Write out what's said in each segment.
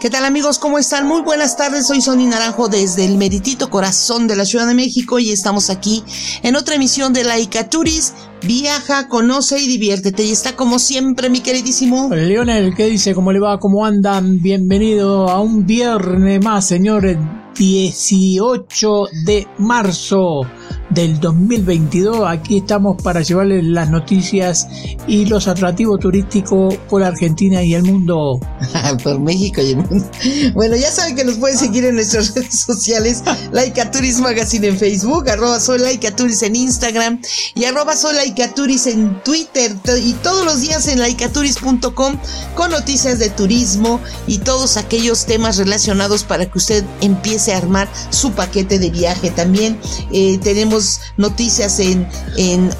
¿Qué tal amigos? ¿Cómo están? Muy buenas tardes, soy Sonny Naranjo desde el meritito corazón de la Ciudad de México y estamos aquí en otra emisión de Laika Turis. Viaja, conoce y diviértete. Y está como siempre mi queridísimo... Leonel, ¿qué dice? ¿Cómo le va? ¿Cómo andan? Bienvenido a un viernes más, señores. 18 de marzo del 2022. Aquí estamos para llevarles las noticias y los atractivos turísticos por Argentina y el mundo. por México y el mundo. Bueno, ya saben que nos pueden seguir en nuestras redes sociales. Laika Turis Magazine en Facebook, arroba soy Laika en Instagram y arroba soy Laika en Twitter y todos los días en laicaturis.com con noticias de turismo y todos aquellos temas relacionados para que usted empiece a armar su paquete de viaje. También eh, tenemos noticias en, en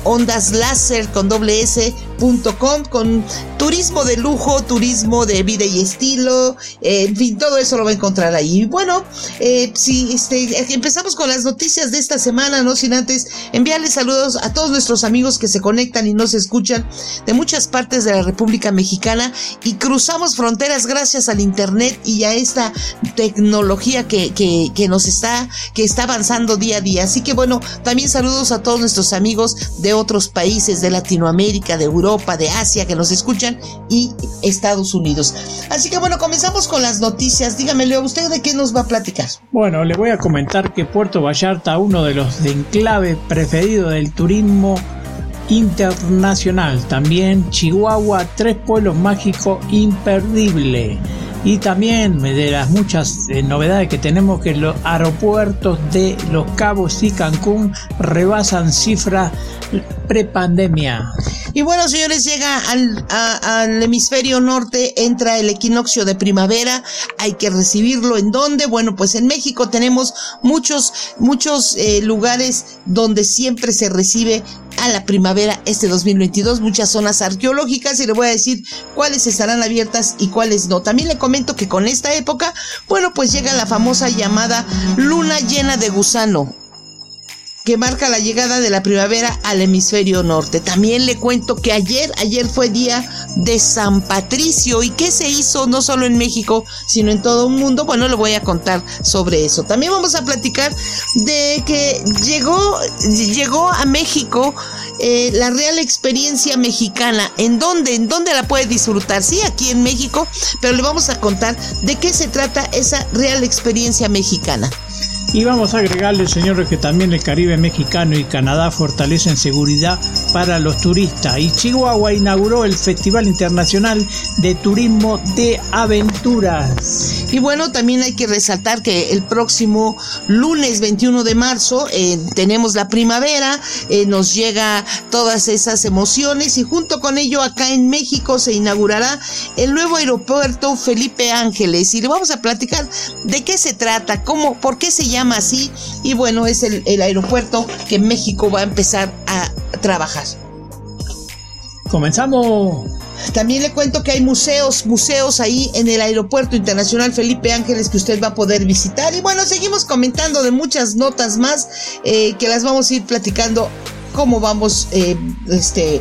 con con turismo de lujo, turismo de vida y estilo, eh, en fin, todo eso lo va a encontrar ahí. Bueno, eh, si este, empezamos con las noticias de esta semana, no sin antes enviarles saludos a todos nuestros amigos que se conectan y nos escuchan de muchas partes de la República Mexicana y cruzamos fronteras gracias al internet y a esta tecnología que, que, que nos está, que está avanzando día a día. Así que bueno, también saludos a todos nuestros amigos de otros países de Latinoamérica, de Europa, de Asia que nos escuchan y Estados Unidos. Así que bueno, comenzamos con las noticias. Dígame, Leo, ¿usted de qué nos va a platicar? Bueno, le voy a comentar que Puerto Vallarta, uno de los de enclave preferido del turismo internacional. También Chihuahua, tres pueblos mágicos imperdible y también de las muchas eh, novedades que tenemos que los aeropuertos de Los Cabos y Cancún rebasan cifra prepandemia. Y bueno, señores, llega al, hemisferio norte, entra el equinoccio de primavera, hay que recibirlo. ¿En dónde? Bueno, pues en México tenemos muchos, muchos eh, lugares donde siempre se recibe a la primavera este 2022, muchas zonas arqueológicas y le voy a decir cuáles estarán abiertas y cuáles no. También le comento que con esta época, bueno, pues llega la famosa llamada luna llena de gusano que marca la llegada de la primavera al hemisferio norte. También le cuento que ayer, ayer fue día de San Patricio y qué se hizo no solo en México, sino en todo el mundo. Bueno, le voy a contar sobre eso. También vamos a platicar de que llegó, llegó a México eh, la real experiencia mexicana. ¿En dónde? ¿En dónde la puede disfrutar? Sí, aquí en México, pero le vamos a contar de qué se trata esa real experiencia mexicana. Y vamos a agregarle, señores, que también el Caribe mexicano y Canadá fortalecen seguridad para los turistas. Y Chihuahua inauguró el Festival Internacional de Turismo de Y bueno, también hay que resaltar que el próximo lunes 21 de marzo eh, tenemos la primavera, eh, nos llega todas esas emociones y junto con ello acá en México se inaugurará el nuevo aeropuerto Felipe Ángeles. Y le vamos a platicar de qué se trata, cómo, por qué se llama llama así y bueno, es el, el aeropuerto que México va a empezar a trabajar. Comenzamos. También le cuento que hay museos, museos ahí en el Aeropuerto Internacional Felipe Ángeles que usted va a poder visitar. Y bueno, seguimos comentando de muchas notas más eh, que las vamos a ir platicando cómo vamos eh, este,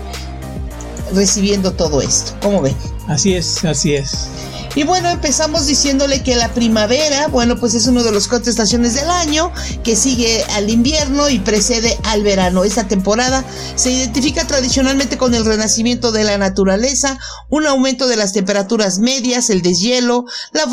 recibiendo todo esto. ¿Cómo ve? Así es, así es. Y bueno, empezamos diciéndole que la primavera, bueno, pues es uno de los cuatro estaciones del año que sigue al invierno y precede al verano. Esta temporada se identifica tradicionalmente con el renacimiento de la naturaleza, un aumento de las temperaturas medias, el deshielo, la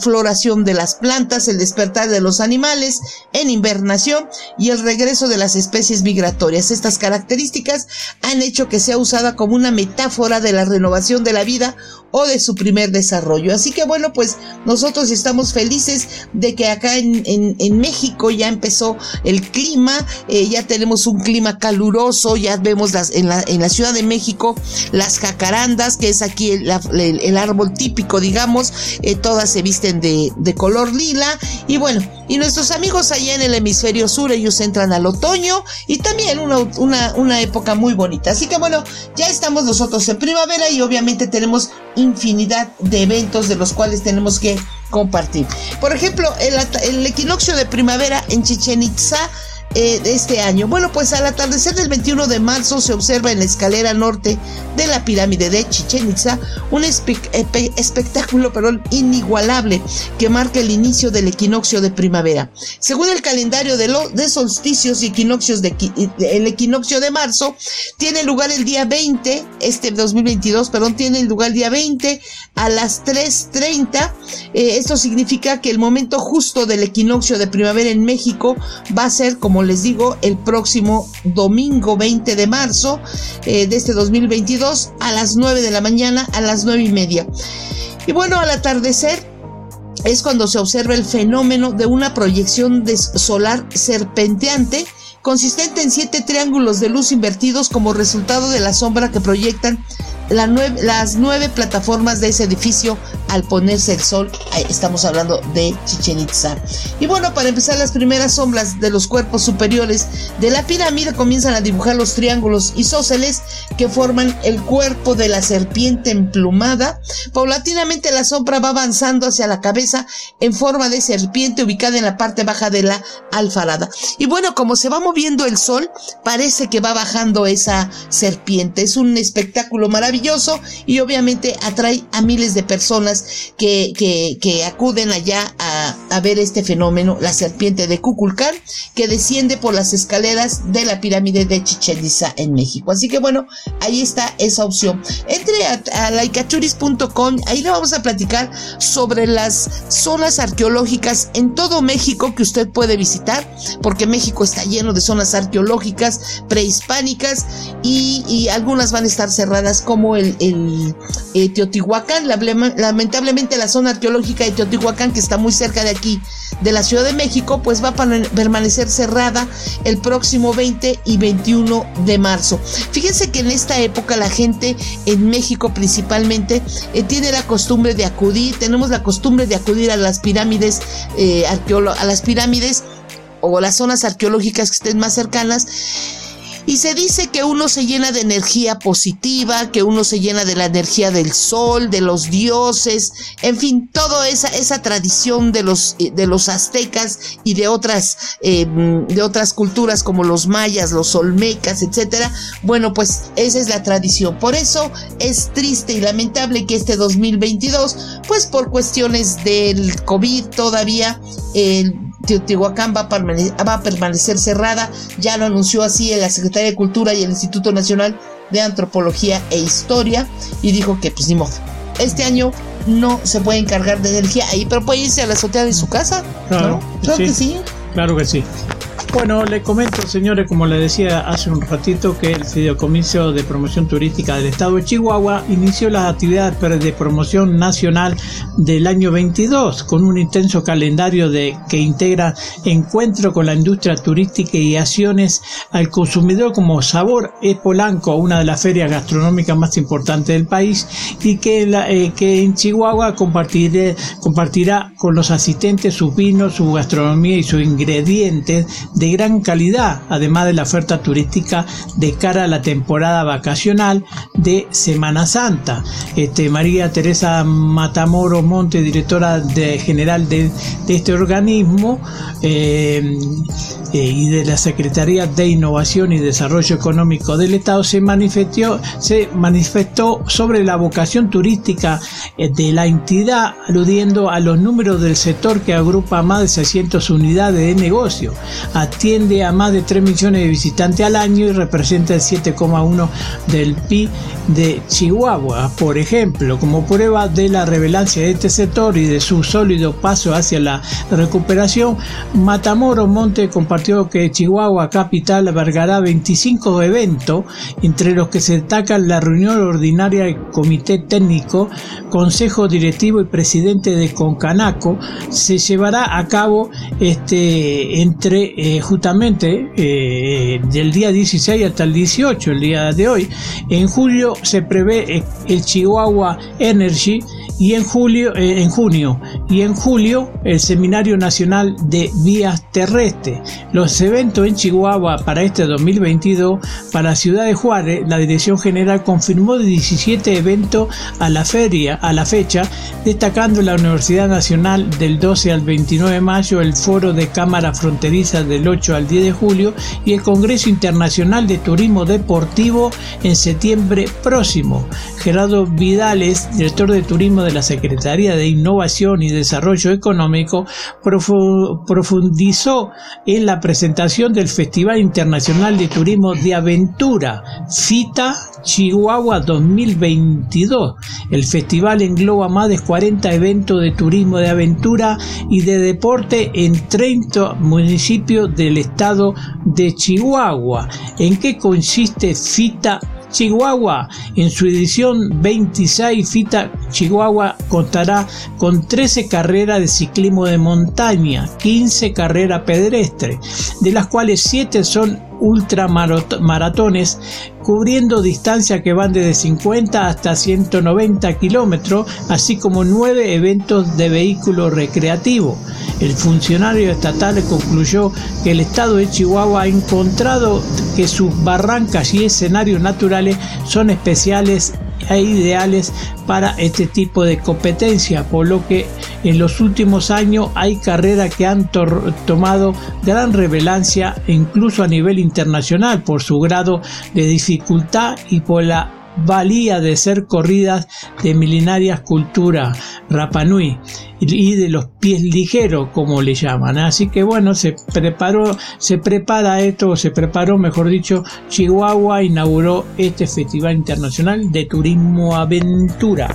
floración de las plantas, el despertar de los animales en invernación y el regreso de las especies migratorias. Estas características han hecho que sea usada como una metáfora de la renovación de la vida o de su primer desarrollo. Así que bueno, pues nosotros estamos felices de que acá en, en, México ya empezó el clima, eh, ya tenemos un clima caluroso, ya vemos las, en, la, Ciudad de México las jacarandas, que es aquí el, árbol típico, digamos, eh, todas se visten de, de color lila y bueno, Y nuestros amigos allá en el hemisferio sur, ellos entran al otoño y también una, una, una época muy bonita. Así que bueno, ya estamos nosotros en primavera y obviamente tenemos infinidad de eventos de los cuales tenemos que compartir. Por ejemplo, el, el equinoccio de primavera en Chichen Itza eh, de este año. Bueno, pues al atardecer del 21 de marzo se observa en la escalera norte de la pirámide de Chichen Itza un espectáculo perdón, inigualable que marca el inicio del equinoccio de primavera. Según el calendario de, de solsticios y equinoccios de el equinoccio de marzo tiene lugar el día 20, este 2022, perdón, tiene lugar el día 20 a las 3.30. Eh, esto significa que el momento justo del equinoccio de primavera en México va a ser como les digo, el próximo domingo 20 de marzo eh, de este 2022 a las 9 de la mañana a las 9 y media. Y bueno, al atardecer es cuando se observa el fenómeno de una proyección solar serpenteante consistente en siete triángulos de luz invertidos como resultado de la sombra que proyectan las nueve plataformas de ese edificio al ponerse el sol. Estamos hablando de Chichen Itza. Y bueno, para empezar, las primeras sombras de los cuerpos superiores de la pirámide comienzan a dibujar los triángulos isósceles que forman el cuerpo de la serpiente emplumada. Paulatinamente la sombra va avanzando hacia la cabeza en forma de serpiente ubicada en la parte baja de la alfarada. Y bueno, como se va moviendo el sol, parece que va bajando esa serpiente. Es un espectáculo maravilloso y obviamente atrae a miles de personas que, que, acuden allá a, a, ver este fenómeno, la serpiente de Cuculcán, que desciende por las escaleras de la pirámide de Chichen Itza en México. Así que bueno, ahí está esa opción. Entre a, a laicachuris.com, ahí le vamos a platicar sobre las zonas arqueológicas en todo México que usted puede visitar, porque México está lleno de zonas arqueológicas prehispánicas y, y algunas van a estar cerradas como el, eh, Teotihuacán. Lamentablemente la zona arqueológica de Teotihuacán, que está muy cerca de aquí, de la Ciudad de México, pues va a permanecer cerrada el próximo 20 y 21 de marzo. Fíjense que en esta época la gente en México principalmente eh, tiene la costumbre de acudir, tenemos la costumbre de acudir a las pirámides, eh, a las pirámides o las zonas arqueológicas que estén más cercanas y se dice que uno se llena de energía positiva, que uno se llena de la energía del sol, de los dioses, en fin, toda esa, esa tradición de los, eh, de los aztecas y de otras, eh, de otras culturas como los mayas, los olmecas, etcétera. Bueno, pues esa es la tradición. Por eso es triste y lamentable que este 2022, pues por cuestiones del COVID todavía, el Teotihuacán va a, permanecer, cerrada, ya lo anunció así la Secretaría de Cultura y el Instituto Nacional de Antropología e Historia y dijo que pues ni modo. Este año no se puede encargar de energía ahí, pero puede irse a la azotea de su casa. Claro, claro que sí. Claro que sí. Bueno, le comento, señores, como le decía hace un ratito, que el Fideicomiso de Promoción Turística del Estado de Chihuahua inició las actividades de promoción nacional del año 22 con un intenso calendario de que integra encuentro con la industria turística y acciones al consumidor como Sabor es Polanco, una de las ferias gastronómicas más importantes del país y que, eh, que en Chihuahua compartirá, compartirá con los asistentes sus vinos, su gastronomía y sus ingredientes de de gran calidad, además de la oferta turística de cara a la temporada vacacional de Semana Santa. Este, María Teresa Matamoro Monte, directora de, general de, este organismo, eh, eh, y de la Secretaría de Innovación y Desarrollo Económico del Estado se manifestó, se manifestó sobre la vocación turística eh, de la entidad, aludiendo a los números del sector que agrupa más de 600 unidades de negocio, atiende a más de 3 millones de visitantes al año y representa el 7,1 del PIB de Chihuahua. Por ejemplo, como prueba de la relevancia de este sector y de su sólido paso hacia la recuperación, Matamoros Monte compartió que Chihuahua Capital albergará 25 eventos, entre los que se destacan la reunión ordinaria del Comité Técnico, Consejo Directivo y Presidente de Concanaco. Se llevará a cabo este, entre eh, justamente eh, del día 16 hasta el 18, el día de hoy. En julio se prevé el Chihuahua Energy y en julio, eh, en junio y en julio el Seminario Nacional de Vías Terrestres. Los eventos en Chihuahua para este 2022 para ciudad de Juárez, la Dirección General confirmó 17 eventos a la feria, a la fecha, destacando la Universidad Nacional del 12 al 29 de mayo, el Foro de Cámara Fronteriza del 8 al 10 de julio y el Congreso Internacional de Turismo Deportivo en septiembre próximo. Gerardo Vidales, director de turismo de la Secretaría de Innovación y Desarrollo Económico, profundizó en la presentación del Festival Internacional de Turismo de Aventura, FITA Chihuahua 2022. El festival engloba más de 40 eventos de turismo de aventura y de deporte en 30 municipios del estado de Chihuahua. ¿En qué consiste FITA Chihuahua. En su edición 26, Fita Chihuahua contará con 13 carreras de ciclismo de montaña, 15 carreras pedestres, de las cuales 7 son ultramaratones cubriendo distancias que van desde 50 hasta 190 kilómetros, así como nueve eventos de vehículo recreativo. El funcionario estatal concluyó que el estado de Chihuahua ha encontrado que sus barrancas y escenarios naturales son especiales e ideales para este tipo de competencia, por lo que en los últimos años hay carreras que han tomado gran relevancia incluso a nivel internacional por su grado de dificultad y por la valía de ser corridas de milenarias cultura Rapanui y de los pies ligeros como le llaman. Así que bueno se preparó se prepara esto se preparó mejor dicho Chihuahua inauguró este festival internacional de turismo aventura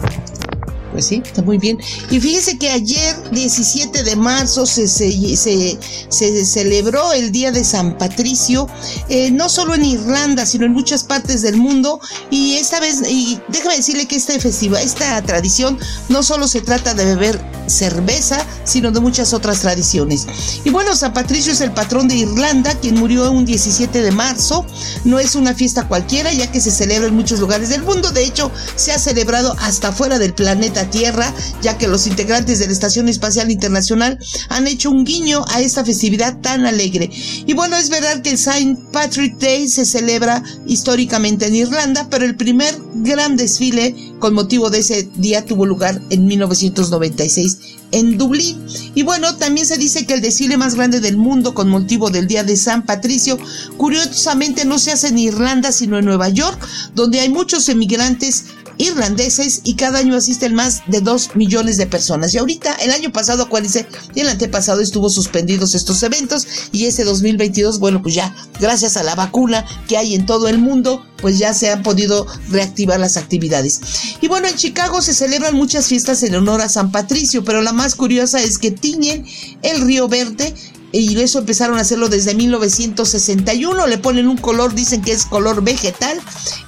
sí, está muy bien. Y fíjese que ayer, 17 de marzo, se, se, celebró el Día de San Patricio, eh, no solo en Irlanda, sino en muchas partes del mundo. Y esta vez, déjame decirle que este festival, esta tradición, no solo se trata de beber cerveza, sino de muchas otras tradiciones. Y bueno, San Patricio es el patrón de Irlanda, quien murió un 17 de marzo. No es una fiesta cualquiera, ya que se celebra en muchos lugares del mundo. De hecho, se ha celebrado hasta fuera del planeta Tierra, ya que los integrantes de la Estación Espacial Internacional han hecho un guiño a esta festividad tan alegre. Y bueno, es verdad que el Saint Patrick Day se celebra históricamente en Irlanda, pero el primer gran desfile con motivo de ese día tuvo lugar en 1996 en Dublín. Y bueno, también se dice que el desfile más grande del mundo con motivo del Día de San Patricio, curiosamente no se hace en Irlanda, sino en Nueva York, donde hay muchos emigrantes irlandeses y cada año asisten más de 2 millones de personas. Y ahorita, el año pasado, acuérdense, y el antepasado estuvo suspendidos estos eventos y ese 2022, bueno, pues ya, gracias a la vacuna que hay en todo el mundo, pues ya se han podido reactivar las actividades. Y bueno, en Chicago se celebran muchas fiestas en honor a San Patricio, pero la más curiosa es que tiñen el río verde y eso empezaron a hacerlo desde 1961. Le ponen un color, dicen que es color vegetal,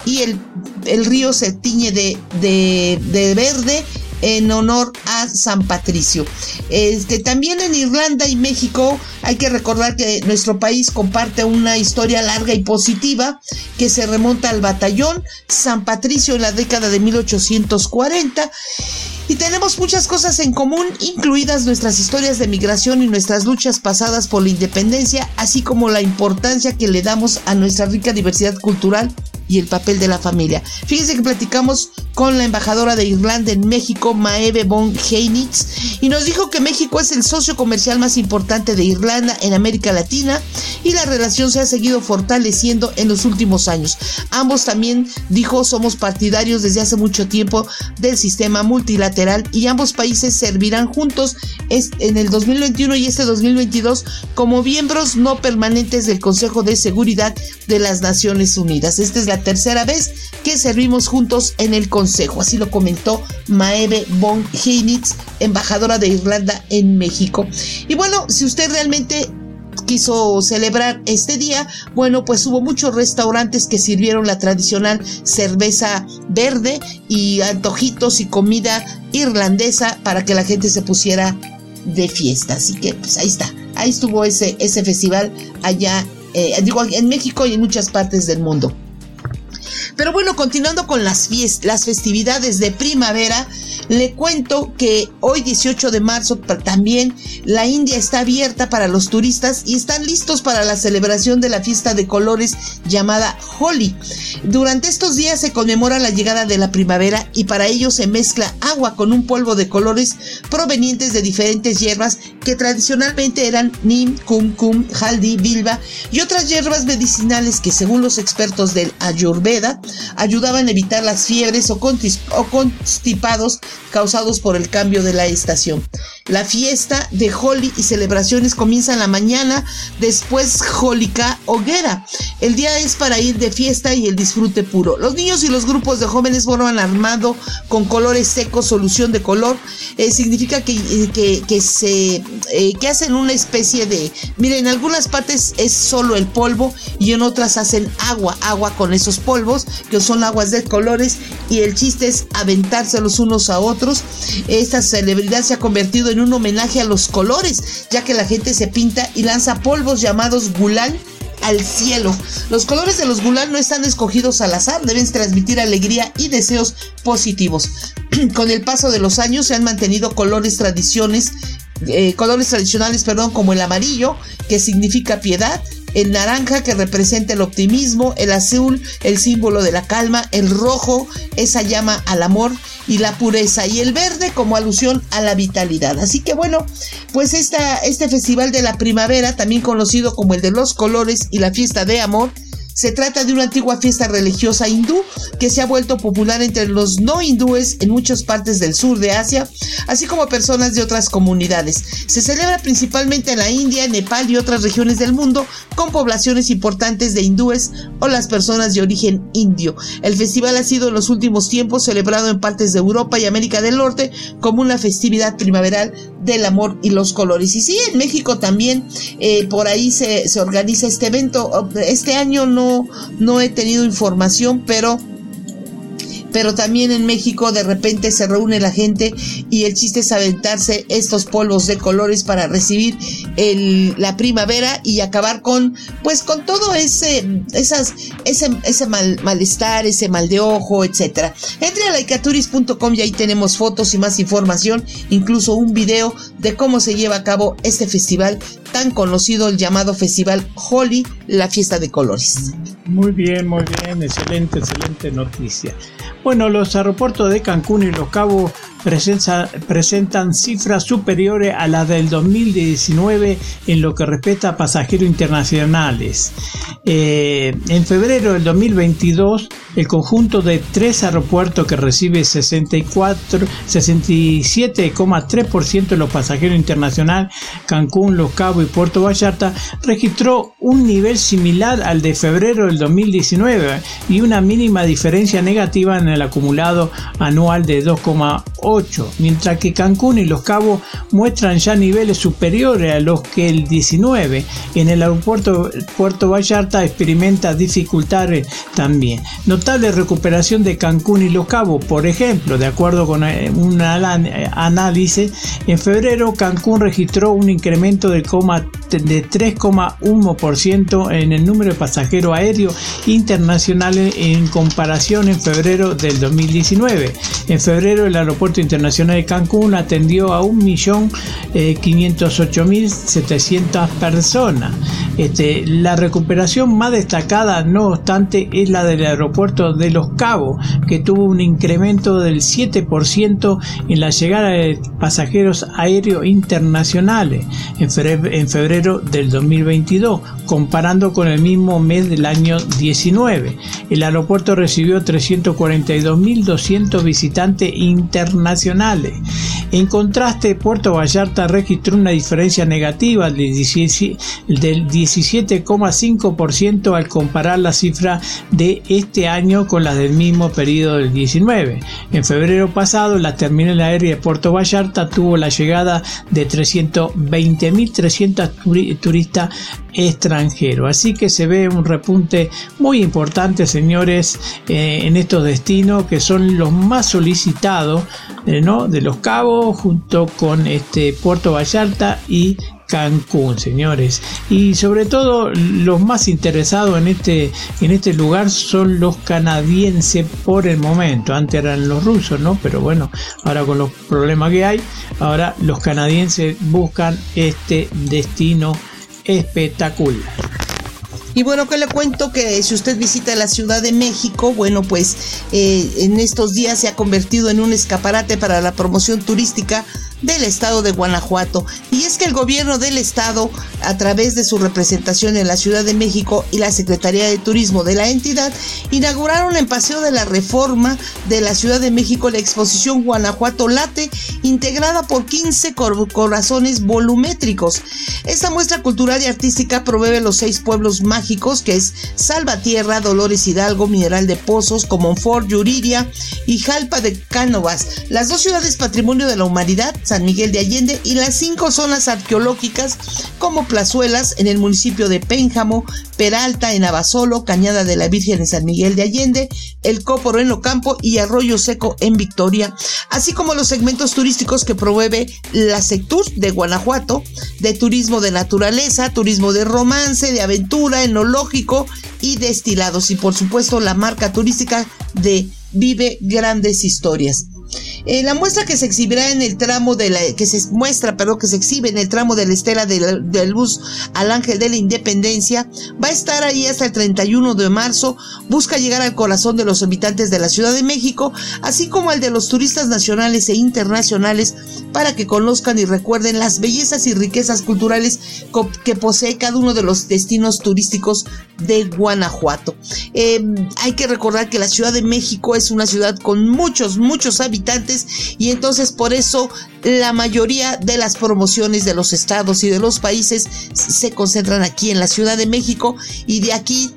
y el, el río se tiñe de, de, verde en honor a San Patricio. Este, también en Irlanda y México hay que recordar que nuestro país comparte una historia larga y positiva que se remonta al batallón San Patricio en la década de 1840 y tenemos muchas cosas en común, incluidas nuestras historias de migración y nuestras luchas pasadas por la independencia, así como la importancia que le damos a nuestra rica diversidad cultural y el papel de la familia. Fíjense que platicamos con la embajadora de Irlanda en México, Maeve von Heinitz, y nos dijo que México es el socio comercial más importante de Irlanda en América Latina y la relación se ha seguido fortaleciendo en los últimos años. Ambos también dijo somos partidarios desde hace mucho tiempo del sistema multilateral y ambos países servirán juntos en el 2021 y este 2022 como miembros no permanentes del Consejo de Seguridad de las Naciones Unidas. Esta es la tercera vez que servimos juntos en el Consejo, así lo comentó Maeve von Heinitz, embajadora de Irlanda en México. Y bueno, si usted realmente quiso celebrar este día, bueno, pues hubo muchos restaurantes que sirvieron la tradicional cerveza verde y antojitos y comida irlandesa para que la gente se pusiera de fiesta. Así que pues ahí está, ahí estuvo ese, ese festival allá, eh, digo, en México y en muchas partes del mundo. Pero bueno, continuando con las, las festividades de primavera, Le cuento que hoy 18 de marzo también la India está abierta para los turistas y están listos para la celebración de la fiesta de colores llamada Holi. Durante estos días se conmemora la llegada de la primavera y para ello se mezcla agua con un polvo de colores provenientes de diferentes hierbas que tradicionalmente eran nim, kum kum, haldi, bilba y otras hierbas medicinales que según los expertos del Ayurveda ayudaban a evitar las fiebres o, constipados causados por el cambio de la estación. La fiesta de Holi y celebraciones comienzan la mañana, después Holika Hoguera. El día es para ir de fiesta y el disfrute puro. Los niños y los grupos de jóvenes forman armado con colores secos, solución de color. Eh, significa que, que, se eh, que hacen una especie de. Miren, en algunas partes es solo el polvo y en otras hacen agua, agua con esos polvos, que son aguas de colores, y el chiste es aventarse los unos a otros. Esta celebridad se ha convertido en un homenaje a los colores, ya que la gente se pinta y lanza polvos llamados gulal al cielo. Los colores de los gulal no están escogidos al azar, deben transmitir alegría y deseos positivos. Con el paso de los años se han mantenido colores tradiciones, eh, colores tradicionales, perdón, como el amarillo, que significa piedad, el naranja que representa el optimismo, el azul, el símbolo de la calma, el rojo, esa llama al amor y la pureza, y el verde como alusión a la vitalidad. Así que bueno, pues esta, este festival de la primavera, también conocido como el de los colores y la fiesta de amor, se trata de una antigua fiesta religiosa hindú que se ha vuelto popular entre los no hindúes en muchas partes del sur de Asia, así como personas de otras comunidades. Se celebra principalmente en la India, Nepal y otras regiones del mundo con poblaciones importantes de hindúes o las personas de origen indio. El festival ha sido en los últimos tiempos celebrado en partes de Europa y América del Norte como una festividad primaveral del amor y los colores. Y sí, en México también eh, por ahí se, se organiza este evento. Este año no no, he tenido información, pero pero también en México de repente se reúne la gente y el chiste es aventarse estos polvos de colores para recibir la primavera y acabar con pues con todo ese esas ese, ese mal, malestar ese mal de ojo etcétera. Entre a laicaturis.com y ahí tenemos fotos y más información incluso un video de cómo se lleva a cabo este festival tan conocido el llamado festival Holi la fiesta de colores. Muy bien muy bien excelente excelente noticia. Bueno, los aeropuertos de Cancún y Los Cabos presentan cifras superiores a las del 2019 en lo que respecta a pasajeros internacionales. Eh, en febrero del 2022, el conjunto de tres aeropuertos que recibe 64, 67,3% de los pasajeros internacionales, Cancún, Los Cabos y Puerto Vallarta, registró un nivel similar al de febrero del 2019 y una mínima diferencia negativa en el acumulado anual de 2,8, mientras que Cancún y Los Cabos muestran ya niveles superiores a los que el 19. En el aeropuerto Puerto Vallarta experimenta dificultades también. Notable recuperación de Cancún y Los Cabos, por ejemplo, de acuerdo con eh, un análisis, en febrero Cancún registró un incremento de 3,1% en el número de pasajeros aéreos internacionales en comparación en febrero del 2019. En febrero el Aeropuerto Internacional de Cancún atendió a 1.508.700 personas. Este, la recuperación más destacada, no obstante, es la del aeropuerto de Los Cabos, que tuvo un incremento del 7% en la llegada de pasajeros aéreos internacionales en febrero del 2022, comparando con el mismo mes del año 19. El aeropuerto recibió 342 2.200 visitantes internacionales. En contraste, Puerto Vallarta registró una diferencia negativa del 17,5% al comparar la cifra de este año con la del mismo periodo del 19. En febrero pasado, la terminal aérea de Puerto Vallarta tuvo la llegada de 320.300 turistas extranjeros. Así que se ve un repunte muy importante, señores, eh, en estos destinos que son los más solicitados eh, ¿no? de los cabos junto con este Puerto Vallarta y Cancún, señores. Y sobre todo los más interesados en este, en este lugar son los canadienses por el momento. Antes eran los rusos, ¿no? Pero bueno, ahora con los problemas que hay, ahora los canadienses buscan este destino espectacular. Y bueno, que le cuento que si usted visita la Ciudad de México, bueno, pues eh, en estos días se ha convertido en un escaparate para la promoción turística del estado de Guanajuato. Y es que el gobierno del estado, a través de su representación en la Ciudad de México y la Secretaría de Turismo de la entidad, inauguraron en Paseo de la Reforma de la Ciudad de México la exposición Guanajuato Late, integrada por 15 corazones volumétricos. Esta muestra cultural y artística promueve los seis pueblos mágicos que es Salvatierra, Dolores Hidalgo, Mineral de Pozos, Comonfort, Yuriria y Jalpa de Cánovas, las dos ciudades patrimonio de la humanidad San Miguel de Allende y las cinco zonas arqueológicas como Plazuelas en el municipio de Pénjamo, Peralta en Abasolo, Cañada de la Virgen en San Miguel de Allende, El Cóporo en Ocampo y Arroyo Seco en Victoria, así como los segmentos turísticos que promueve la Sectur de Guanajuato, de turismo de naturaleza, turismo de romance, de aventura, enológico y destilados y por supuesto la marca turística de Vive Grandes Historias. Eh, la muestra que se exhibirá en el tramo de la, que se muestra, perdón, que se exhibe en el tramo de la estela de, de, luz al Ángel de la Independencia, va a estar ahí hasta el 31 de marzo, busca llegar al corazón de los habitantes de la Ciudad de México, así como al de los turistas nacionales e internacionales, para que conozcan y recuerden las bellezas y riquezas culturales que posee cada uno de los destinos turísticos de Guanajuato. Eh, hay que recordar que la Ciudad de México es una ciudad con muchos, muchos habitantes y entonces por eso la mayoría de las promociones de los estados y de los países se concentran aquí en la Ciudad de México y de aquí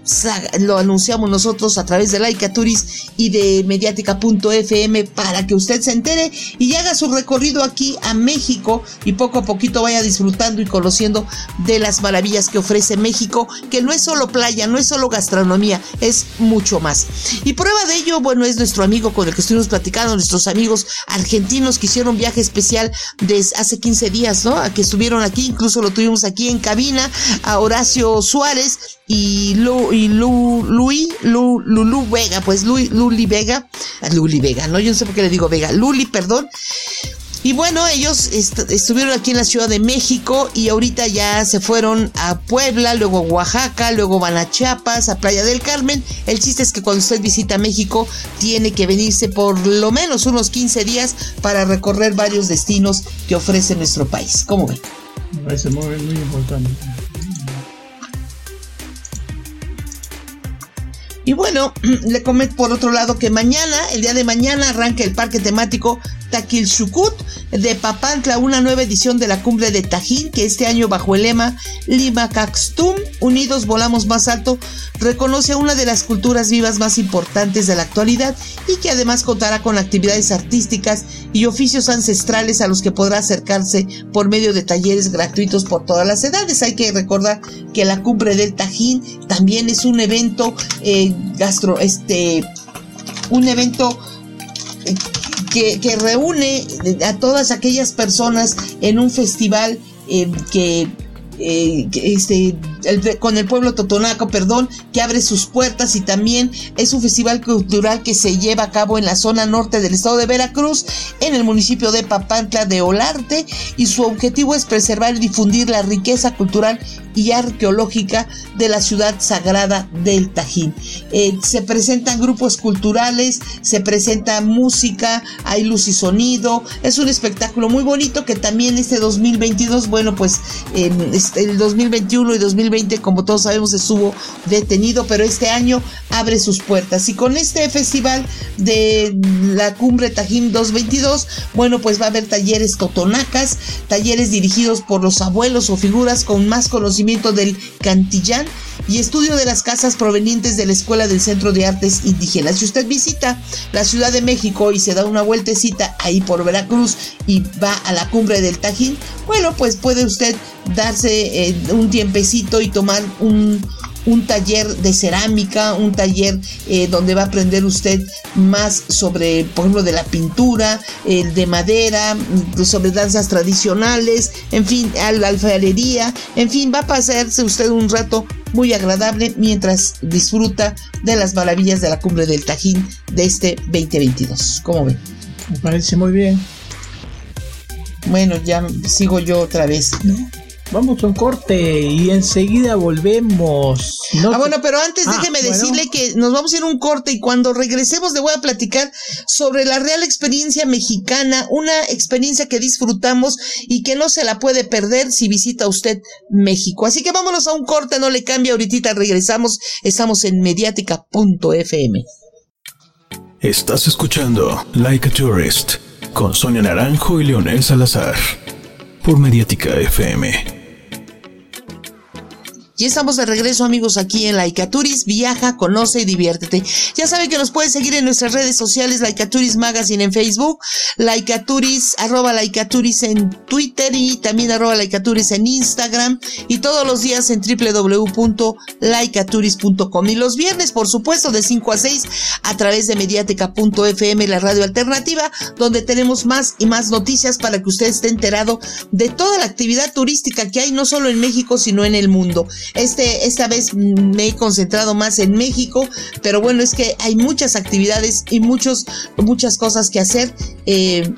lo anunciamos nosotros a través de Laika Turis y de mediática.fm para que usted se entere y haga su recorrido aquí a México y poco a poquito vaya disfrutando y conociendo de las maravillas que ofrece México, que no es solo playa, no es solo gastronomía, es mucho más. Y prueba de ello, bueno, es nuestro amigo con el que estuvimos platicando, nuestros amigos argentinos que hicieron viaje especial desde hace 15 días, ¿no? A que estuvieron aquí, incluso lo tuvimos aquí en cabina, a Horacio Suárez y, Lu, y Lu, Luis, Lu, Lulu Vega, pues Luli Vega, Luli Vega, ¿no? Yo no sé por qué le digo Vega, Luli, perdón. Y bueno, ellos estuvieron aquí en la Ciudad de México y ahorita ya se fueron a Puebla, luego a Oaxaca, luego van a Chiapas, a Playa del Carmen. El chiste es que cuando usted visita México tiene que venirse por lo menos unos 15 días para recorrer varios destinos que ofrece nuestro país. ¿Cómo ven? Me parece muy, muy importante. Y bueno, le comento por otro lado que mañana, el día de mañana, arranca el parque temático Taquilchucut de Papantla, una nueva edición de la cumbre de Tajín, que este año bajo el lema Lima Caxtum, Unidos Volamos Más Alto, reconoce a una de las culturas vivas más importantes de la actualidad y que además contará con actividades artísticas y oficios ancestrales a los que podrá acercarse por medio de talleres gratuitos por todas las edades. Hay que recordar que la cumbre del Tajín también es un evento eh, gastro, este, un evento eh, que, que, reúne a todas aquellas personas en un festival eh, que eh, este, con el pueblo totonaco, perdón, que abre sus puertas y también es un festival cultural que se lleva a cabo en la zona norte del estado de Veracruz, en el municipio de Papantla de Olarte, y su objetivo es preservar y difundir la riqueza cultural y arqueológica de la ciudad sagrada del Tajín. Eh, se presentan grupos culturales, se presenta música, hay luz y sonido, es un espectáculo muy bonito que también este 2022, bueno, pues el 2021 y 2020, como todos sabemos, estuvo detenido, pero este año abre sus puertas. Y con este festival de la Cumbre Tajín 222, bueno, pues va a haber talleres totonacas, talleres dirigidos por los abuelos o figuras con más conocimiento del cantillán y estudio de las casas provenientes de la Escuela del Centro de Artes Indígenas. Si usted visita la Ciudad de México y se da una vueltecita ahí por Veracruz y va a la cumbre del Tajín, bueno, pues puede usted darse eh, un tiempecito y tomar un, un taller de cerámica, un taller eh, donde va a aprender usted más sobre, por ejemplo, de la pintura, el de madera, sobre danzas tradicionales, en fin, la alfarería, en fin, va a pasarse usted un rato muy agradable mientras disfruta de las maravillas de la cumbre del Tajín de este 2022. ¿Cómo ven? Me parece muy bien. Bueno, ya sigo yo otra vez. Vamos a un corte y enseguida volvemos. ah, bueno, pero antes ah, déjeme decirle que nos vamos a ir a un corte y cuando regresemos le voy a platicar sobre la real experiencia mexicana, una experiencia que disfrutamos y que no se la puede perder si visita usted México. Así que vámonos a un corte, no le cambia, ahorita regresamos, estamos en mediática.fm. Estás escuchando Like a Tourist con Sonia Naranjo y Leonel Salazar por Mediática FM. Y estamos de regreso amigos aquí en Laicaturis, viaja, conoce y diviértete. Ya saben que nos pueden seguir en nuestras redes sociales, Laicaturis Magazine en Facebook, Laicaturis, arroba Laicaturis en Twitter y también arroba Laicaturis en Instagram y todos los días en www.laicaturis.com y los viernes por supuesto de 5 a 6 a través de mediática.fm, la radio alternativa, donde tenemos más y más noticias para que usted esté enterado de toda la actividad turística que hay no solo en México sino en el mundo. Este, esta vez me he concentrado más en México, pero bueno, es que hay muchas actividades y muchos, muchas cosas que hacer eh,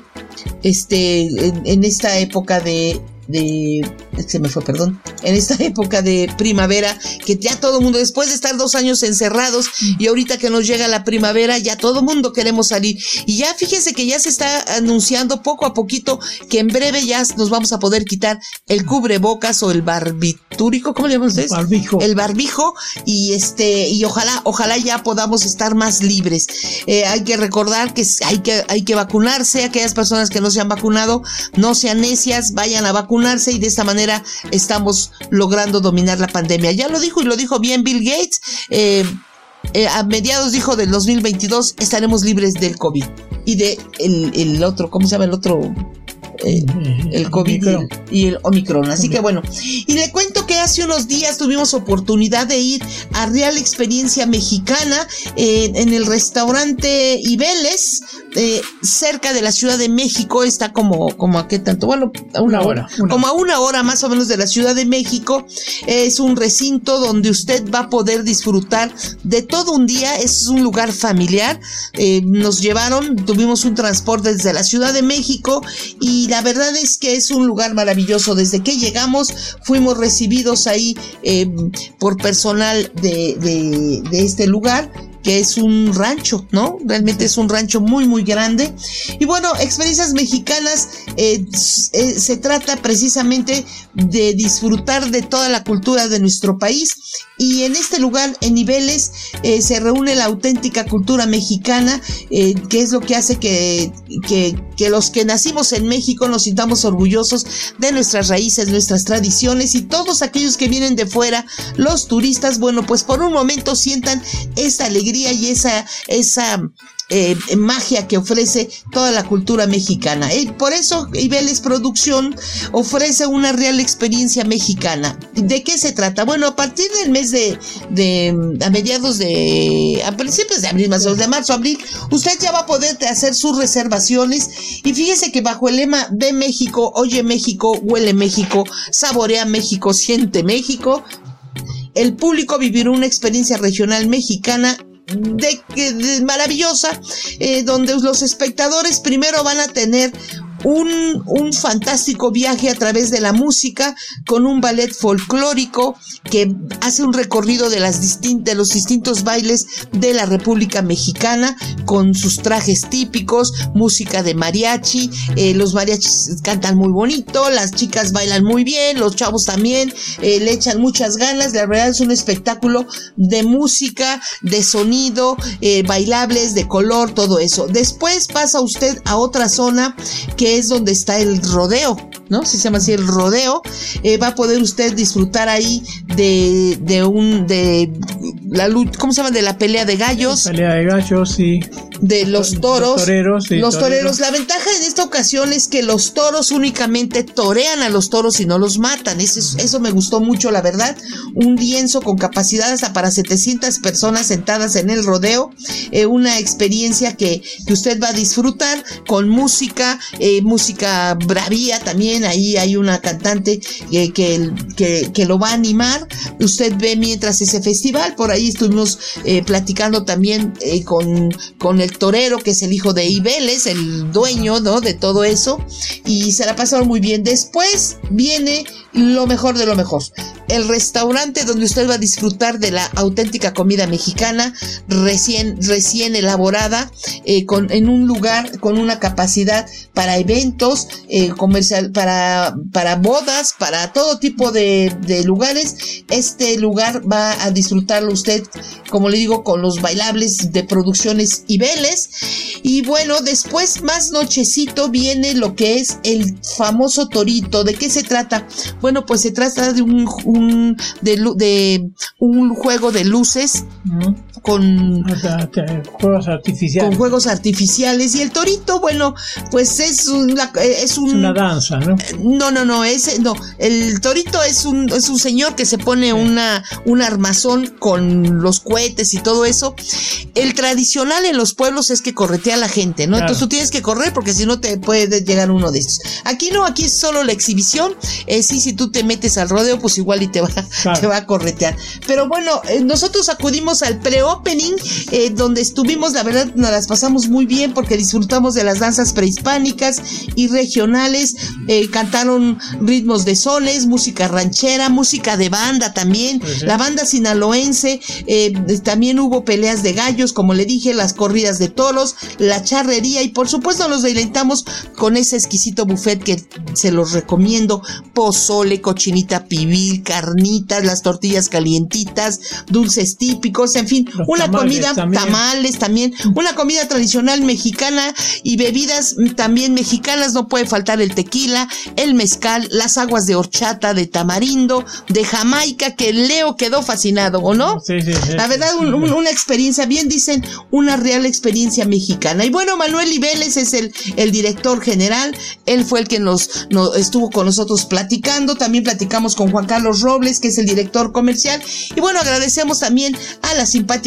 este, en esta época de de se me fue, perdón, en esta época de primavera, que ya todo el mundo, después de estar dos años encerrados y ahorita que nos llega la primavera, ya todo el mundo queremos salir. Y ya fíjense que ya se está anunciando poco a poquito que en breve ya nos vamos a poder quitar el cubrebocas o el barbitúrico, ¿cómo le llamamos ustedes? Barbijo. El barbijo y este, y ojalá, ojalá ya podamos estar más libres. Eh, hay que recordar que hay que, hay que vacunarse, aquellas personas que no se han vacunado, no sean necias, vayan a vacunarse y de esta manera estamos logrando dominar la pandemia. Ya lo dijo y lo dijo bien Bill Gates. Eh, eh, a mediados dijo del 2022 estaremos libres del COVID y de el, otro, ¿cómo se llama el otro? Eh, el COVID y el, Omicron. Así que bueno, y le cuento que hace unos días tuvimos oportunidad de ir a Real Experiencia Mexicana en el restaurante Ibeles eh, cerca de la Ciudad de México, está como, como a qué tanto, bueno, a una, hora, como a una hora más o menos de la Ciudad de México. Es un recinto donde usted va a poder disfrutar de todo un día, es un lugar familiar. Eh, nos llevaron, tuvimos un transporte desde la Ciudad de México y la verdad es que es un lugar maravilloso. Desde que llegamos fuimos recibidos ahí eh, por personal de este lugar que es un rancho, ¿no? Realmente es un rancho muy, muy grande. Y bueno, experiencias mexicanas eh, eh, se trata precisamente de disfrutar de toda la cultura de nuestro país y en este lugar, en Niveles, eh, se reúne la auténtica cultura mexicana, que es lo que hace que, que, que, los que nacimos en México nos sintamos orgullosos de nuestras raíces, nuestras tradiciones y todos aquellos que vienen de fuera, los turistas, bueno, pues por un momento sientan esa alegría y esa, esa eh, magia que ofrece toda la cultura mexicana. Y por eso Ibeles Producción ofrece una real experiencia mexicana. ¿De qué se trata? Bueno, a partir del mes de, de a mediados de, a principios de abril, más o menos de marzo, abril, usted ya va a poder hacer sus reservaciones y fíjese que bajo el lema de México, oye México, huele México, saborea México, siente México, el público vivirá una experiencia regional mexicana de, de maravillosa, eh, donde los espectadores primero van a tener un, fantástico viaje a través de la música con un ballet folclórico que hace un recorrido de, las de los distintos bailes de la República Mexicana con sus trajes típicos, música de mariachi, eh, los mariachis cantan muy bonito, las chicas bailan muy bien, los chavos también eh, le echan muchas ganas, la verdad es un espectáculo de música, de sonido, eh, bailables, de color, todo eso. Después pasa usted a otra zona que es donde está el rodeo, ¿no? Se llama así el rodeo. Eh, va a poder usted disfrutar ahí de, de un, de la lucha, ¿cómo se llama? De la pelea de gallos. Pelea de gallos, sí. De los toros. Los toreros, sí, los toreros. toreros. La ventaja en esta ocasión es que los toros únicamente torean a los toros y no los matan. Eso, es- eso me gustó mucho, la verdad. Un lienzo con capacidad hasta para 700 personas sentadas en el rodeo. Eh, una experiencia que, que usted va a disfrutar con música, eh, música bravía también. Ahí hay una cantante eh, que, que, que lo va a animar. Usted ve mientras ese festival. Por ahí estuvimos eh, platicando también eh, con, con el torero, que es el hijo de Ibeles, el dueño, ¿no? De todo eso. Y se la pasaron muy bien. Después viene lo mejor de lo mejor. El restaurante donde usted va a disfrutar de la auténtica comida mexicana, recién, recién elaborada, eh, con, en un lugar con una capacidad para eventos, eh, comercial, para, para bodas, para todo tipo de, de lugares. Este lugar va a disfrutarlo usted, como le digo, con los bailables de producciones y Vélez. Y bueno, después, más nochecito, viene lo que es el famoso torito. ¿De qué se trata? Bueno, pues se trata de un, un- de, de un juego de luces. Con Juegos artificiales. con juegos artificiales y el torito, bueno, pues es una, es un es una danza, ¿no? no, no, no, ese no, el torito es un es un señor que se pone una un armazón con los cohetes y todo eso. El tradicional en los pueblos es que corretea a la gente, ¿no? Claro. Entonces tú tienes que correr porque si no te puede llegar uno de estos. Aquí no, aquí es solo la exhibición. Eh, sí, si tú te metes al rodeo, pues igual y te va, Claro. te va a corretear. Pero bueno, eh, nosotros acudimos al pre-opening, eh, donde estuvimos, la verdad, nos las pasamos muy bien porque disfrutamos de las danzas prehispánicas y regionales. eh, cantaron ritmos de sones, música ranchera, música de banda también. La banda sinaloense, eh, también hubo peleas de gallos, como le dije, las corridas de toros, la charrería y por supuesto nos deleitamos con ese exquisito buffet que se los recomiendo. Pozole, cochinita pibil, carnitas, las tortillas calientitas, dulces típicos, en fin, una tamales comida, también. tamales también, una comida tradicional mexicana y bebidas también mexicanas, no puede faltar el tequila, el mezcal, las aguas de horchata, de tamarindo, de Jamaica, que Leo quedó fascinado, ¿o no? Sí, sí, sí. La verdad, un- un- una experiencia, bien dicen, una real experiencia mexicana. Y bueno, Manuel Ibeles es el, el director general, él fue el que nos, nos estuvo con nosotros platicando, también platicamos con Juan Carlos Robles, que es el director comercial, y bueno, agradecemos también a la simpática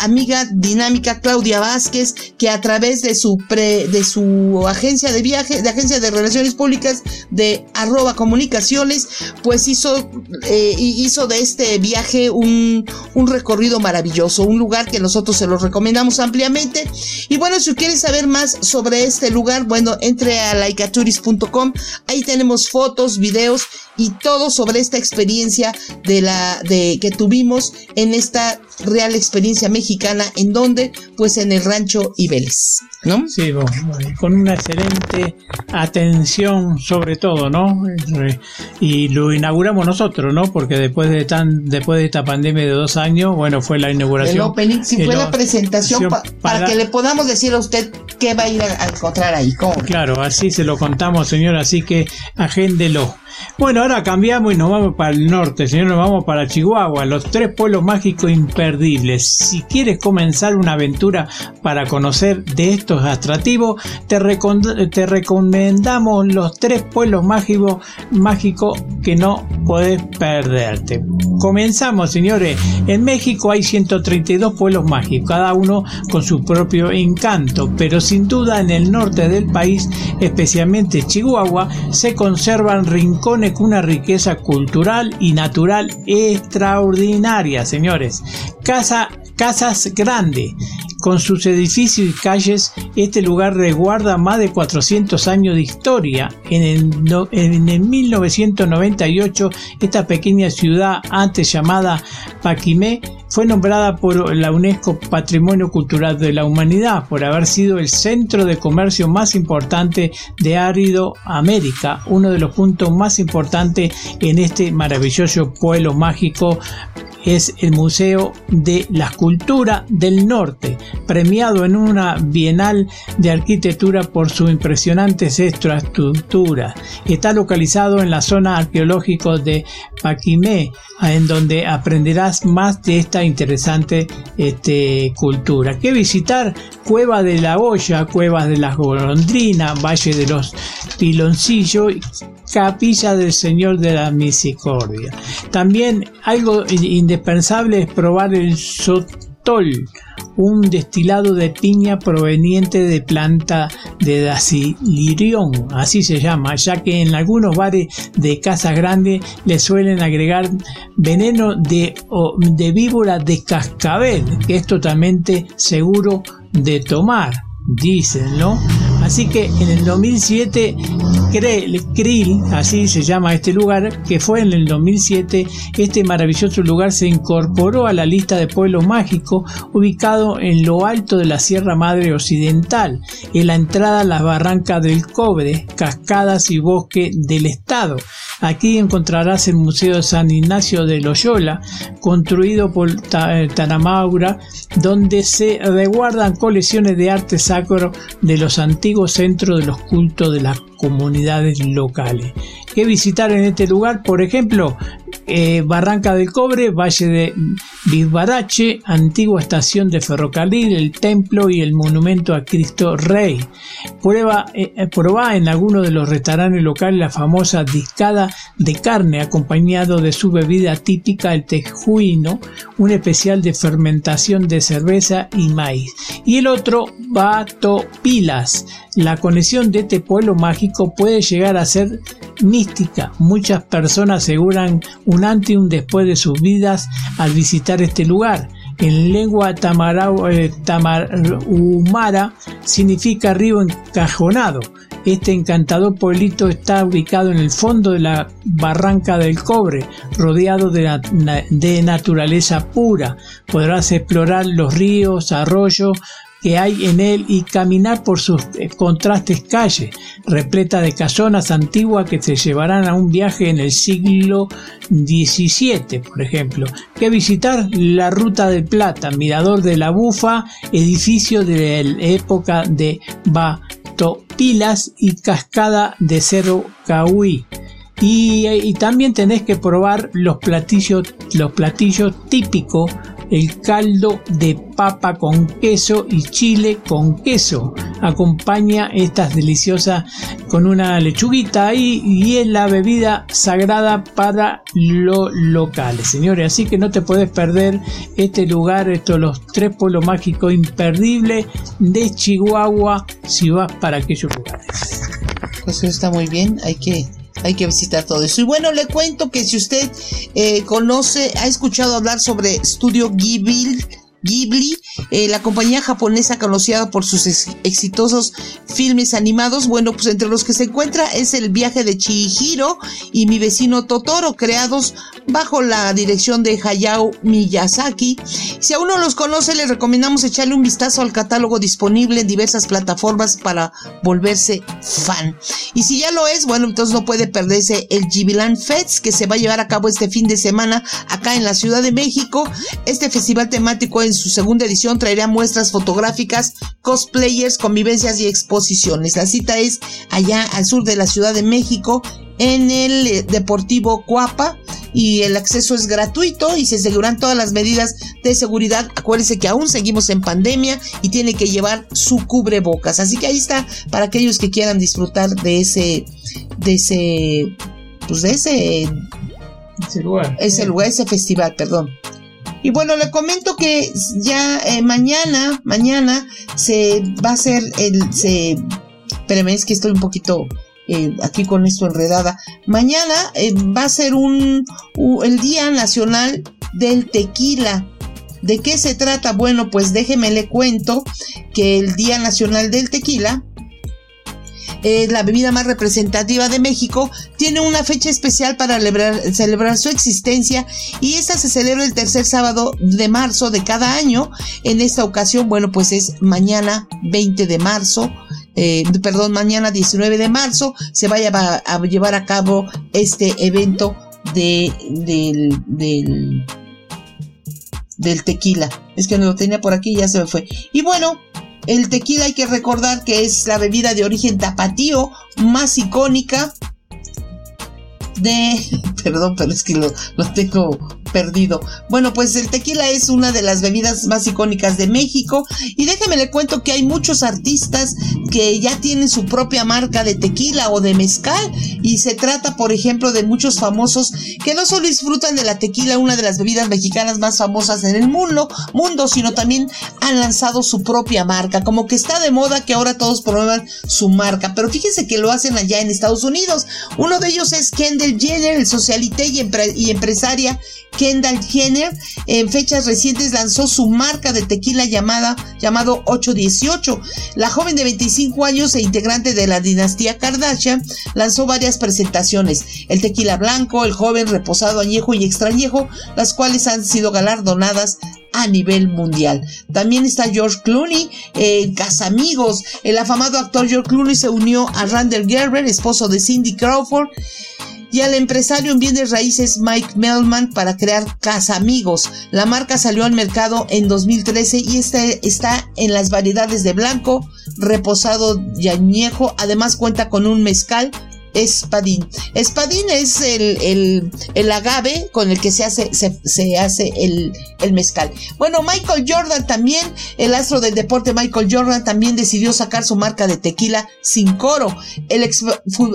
amiga dinámica Claudia Vázquez, que a través de su de su agencia de viaje, de agencia de relaciones públicas de arroba comunicaciones, pues hizo, eh, hizo de este viaje un, un recorrido maravilloso, un lugar que nosotros se los recomendamos ampliamente. Y bueno, si quieres saber más sobre este lugar, bueno, entre a laicaturis.com, ahí tenemos fotos, videos y todo sobre esta experiencia de la de que tuvimos en esta real experiencia mexicana en donde pues en el rancho Ibeles, ¿no? Sí, bueno, con una excelente atención sobre todo, ¿no? Eh, Y lo inauguramos nosotros, ¿no? Porque después de tan después de esta pandemia de dos años, bueno, fue la inauguración. El opening, si El fue la presentación pa- para, para- que le podamos decir a usted qué va a ir a, a encontrar ahí. ¿Cómo? Claro, así se lo contamos, señor, así que agéndelo. Bueno, ahora cambiamos y nos vamos para el norte, señor, nos vamos para Chihuahua, los tres pueblos mágicos imperdibles. Si quieres comenzar una aventura para conocer de estos atractivos, te, recomendamos los tres pueblos mágicos, mágicos que no podés perderte. Comenzamos, señores. En México hay 132 pueblos mágicos, cada uno con su propio encanto, pero sin duda en el norte del país, especialmente Chihuahua, se conservan rincones con una riqueza cultural y natural extraordinaria, señores. Casa, casas grandes, con sus edificios y calles, este lugar resguarda más de 400 años de historia. En el 1998, esta pequeña ciudad, antes llamada Paquimé, fue nombrada por la UNESCO Patrimonio Cultural de la Humanidad por haber sido el centro de comercio más importante de Árido América, uno de los puntos más importantes en este maravilloso pueblo mágico es el Museo de la Escultura del Norte, premiado en una Bienal de Arquitectura por su impresionantes estructuras. Está localizado en la zona arqueológica de Paquimé, en donde aprenderás más de esta interesante este, cultura. ¿Qué visitar? Cueva de la Olla, Cuevas de las Golondrinas, Valle de los Piloncillos, Capilla del Señor de la Misericordia. También algo indispensable es probar el sotol, un destilado de piña proveniente de planta de dacilirión, así se llama, ya que en algunos bares de casas grandes le suelen agregar veneno de, de víbora de cascabel, que es totalmente seguro de tomar, dicen, ¿no? Así que en el 2007, Krill, así se llama este lugar, que fue en el 2007, este maravilloso lugar se incorporó a la lista de pueblos mágicos ubicado en lo alto de la Sierra Madre Occidental, en la entrada a las barrancas del Cobre, cascadas y bosque del estado. Aquí encontrarás el Museo San Ignacio de Loyola, construido por Tanamaura, donde se reguardan colecciones de arte sacro de los antiguos centros de los cultos de las comunidades locales. ¿Qué visitar en este lugar? Por ejemplo, eh, Barranca del Cobre, Valle de Bisbarache, antigua estación de ferrocarril, el templo y el monumento a Cristo Rey. Prueba, eh, eh en alguno de los restaurantes locales la famosa discada de carne acompañado de su bebida típica el tejuino, un especial de fermentación de cerveza y maíz. Y el otro, Bato Pilas. La conexión de este pueblo mágico puede llegar a ser mística. Muchas personas aseguran un antes y un después de sus vidas al visitar este lugar. En lengua eh, tamarumara significa río encajonado. Este encantador pueblito está ubicado en el fondo de la barranca del cobre, rodeado de, de naturaleza pura. Podrás explorar los ríos, arroyos, que hay en él y caminar por sus eh, contrastes calles, repleta de casonas antiguas que te llevarán a un viaje en el siglo XVII, por ejemplo, que visitar la Ruta de Plata, Mirador de la Bufa, edificio de la época de Batopilas y Cascada de Cerro Cahuí. Y, eh, y, también tenés que probar los platillos, los platillos típicos el caldo de papa con queso y chile con queso. Acompaña estas deliciosas con una lechuguita ahí y es la bebida sagrada para los locales, señores. Así que no te puedes perder este lugar, estos los tres pueblos mágicos imperdibles de Chihuahua si vas para aquellos lugares. Pues eso está muy bien, hay que hay que visitar todo eso. Y bueno, le cuento que si usted eh, conoce, ha escuchado hablar sobre Studio Ghibli, Ghibli, eh, la compañía japonesa conocida por sus exitosos filmes animados. Bueno, pues entre los que se encuentra es el viaje de Chihiro y mi vecino Totoro, creados bajo la dirección de Hayao Miyazaki. Si aún no los conoce, le recomendamos echarle un vistazo al catálogo disponible en diversas plataformas para volverse fan. Y si ya lo es, bueno, entonces no puede perderse el Ghibiland Fest que se va a llevar a cabo este fin de semana acá en la Ciudad de México. Este festival temático en su segunda edición traerá muestras fotográficas, cosplayers, convivencias y exposiciones. La cita es allá al sur de la Ciudad de México en el eh, Deportivo Cuapa y el acceso es gratuito y se aseguran todas las medidas de seguridad. Acuérdense que aún seguimos en pandemia y tiene que llevar su cubrebocas. Así que ahí está para aquellos que quieran disfrutar de ese, de ese, pues de ese, ese lugar, ese lugar, ese festival, perdón. Y bueno, le comento que ya eh, mañana, mañana se va a hacer el, se, espérame, es que estoy un poquito eh, aquí con esto enredada. Mañana eh, va a ser un, el Día Nacional del Tequila. ¿De qué se trata? Bueno, pues déjeme le cuento que el Día Nacional del Tequila es la bebida más representativa de México, tiene una fecha especial para celebrar, su existencia y esta se celebra el tercer sábado de marzo de cada año. En esta ocasión, bueno, pues es mañana 20 de marzo eh, perdón, mañana 19 de marzo se vaya a, llevar a cabo este evento de, del, del tequila. Es que no lo tenía por aquí y ya se me fue. Y bueno, el tequila hay que recordar que es la bebida de origen tapatío más icónica de... Perdón, pero es que lo, lo tengo perdido. Bueno, pues el tequila es una de las bebidas más icónicas de México y déjeme le cuento que hay muchos artistas que ya tienen su propia marca de tequila o de mezcal y se trata, por ejemplo, de muchos famosos que no solo disfrutan de la tequila, una de las bebidas mexicanas más famosas en el mundo, mundo, sino también han lanzado su propia marca, como que está de moda que ahora todos promuevan su marca, pero fíjense que lo hacen allá en Estados Unidos. Uno de ellos es Kendall Jenner, el y empresaria Kendall Jenner en fechas recientes lanzó su marca de tequila llamada llamado 818. La joven de 25 años e integrante de la dinastía Kardashian lanzó varias presentaciones, el tequila blanco, el joven reposado añejo y extrañejo, las cuales han sido galardonadas a nivel mundial. También está George Clooney, eh, Casamigos. El afamado actor George Clooney se unió a Randall Gerber, esposo de Cindy Crawford, y al empresario en bienes raíces Mike Melman para crear Casa Amigos. La marca salió al mercado en 2013 y este está en las variedades de blanco, reposado y añejo. Además cuenta con un mezcal espadín. Espadín es el, el, agave con el que se hace, se, hace el, el, mezcal. Bueno, Michael Jordan también, el astro del deporte Michael Jordan también decidió sacar su marca de tequila sin coro. El ex,